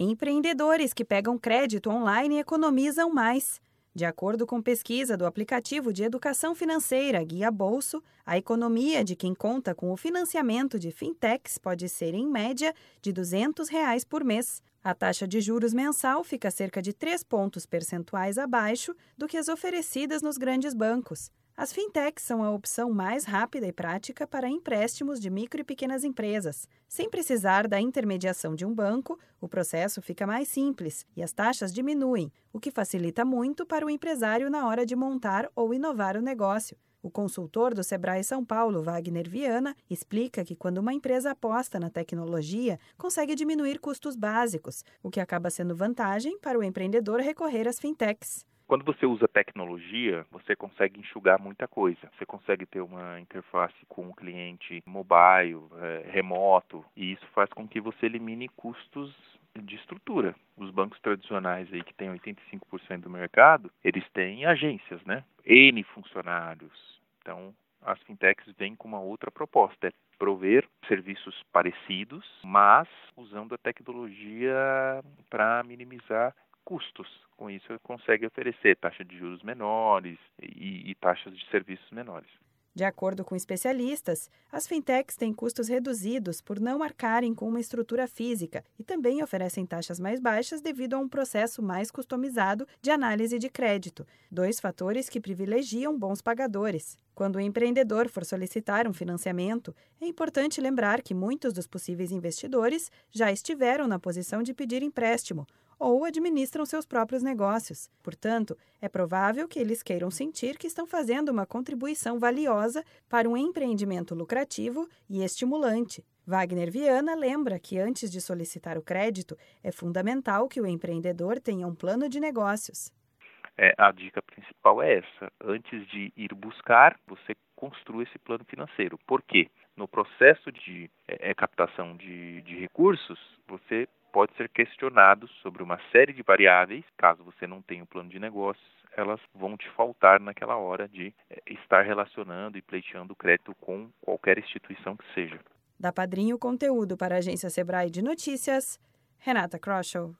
Empreendedores que pegam crédito online economizam mais. De acordo com pesquisa do aplicativo de educação financeira Guia Bolso, a economia de quem conta com o financiamento de fintechs pode ser, em média, de 200 reais por mês. A taxa de juros mensal fica cerca de 3 pontos percentuais abaixo do que as oferecidas nos grandes bancos. As fintechs são a opção mais rápida e prática para empréstimos de micro e pequenas empresas. Sem precisar da intermediação de um banco, o processo fica mais simples e as taxas diminuem, o que facilita muito para o empresário na hora de montar ou inovar o negócio. O consultor do Sebrae São Paulo, Wagner Viana, explica que quando uma empresa aposta na tecnologia, consegue diminuir custos básicos, o que acaba sendo vantagem para o empreendedor recorrer às fintechs. Quando você usa tecnologia, você consegue enxugar muita coisa. Você consegue ter uma interface com o cliente mobile, é, remoto, e isso faz com que você elimine custos de estrutura. Os bancos tradicionais aí que têm 85% do mercado, eles têm agências, né? N funcionários. Então, as fintechs vêm com uma outra proposta, é prover serviços parecidos, mas usando a tecnologia para minimizar custos. Com isso, consegue oferecer taxa de juros menores e, e taxas de serviços menores. De acordo com especialistas, as fintechs têm custos reduzidos por não marcarem com uma estrutura física e também oferecem taxas mais baixas devido a um processo mais customizado de análise de crédito, dois fatores que privilegiam bons pagadores. Quando o empreendedor for solicitar um financiamento, é importante lembrar que muitos dos possíveis investidores já estiveram na posição de pedir empréstimo ou administram seus próprios negócios. Portanto, é provável que eles queiram sentir que estão fazendo uma contribuição valiosa para um empreendimento lucrativo e estimulante. Wagner Viana lembra que antes de solicitar o crédito, é fundamental que o empreendedor tenha um plano de negócios. É, a dica principal é essa: antes de ir buscar, você construa esse plano financeiro. Por quê? No processo de é, é captação de, de recursos, você pode ser questionado sobre uma série de variáveis, caso você não tenha um plano de negócios, elas vão te faltar naquela hora de eh, estar relacionando e pleiteando crédito com qualquer instituição que seja. Da Padrinho Conteúdo para a agência Sebrae de Notícias, Renata Kroschel.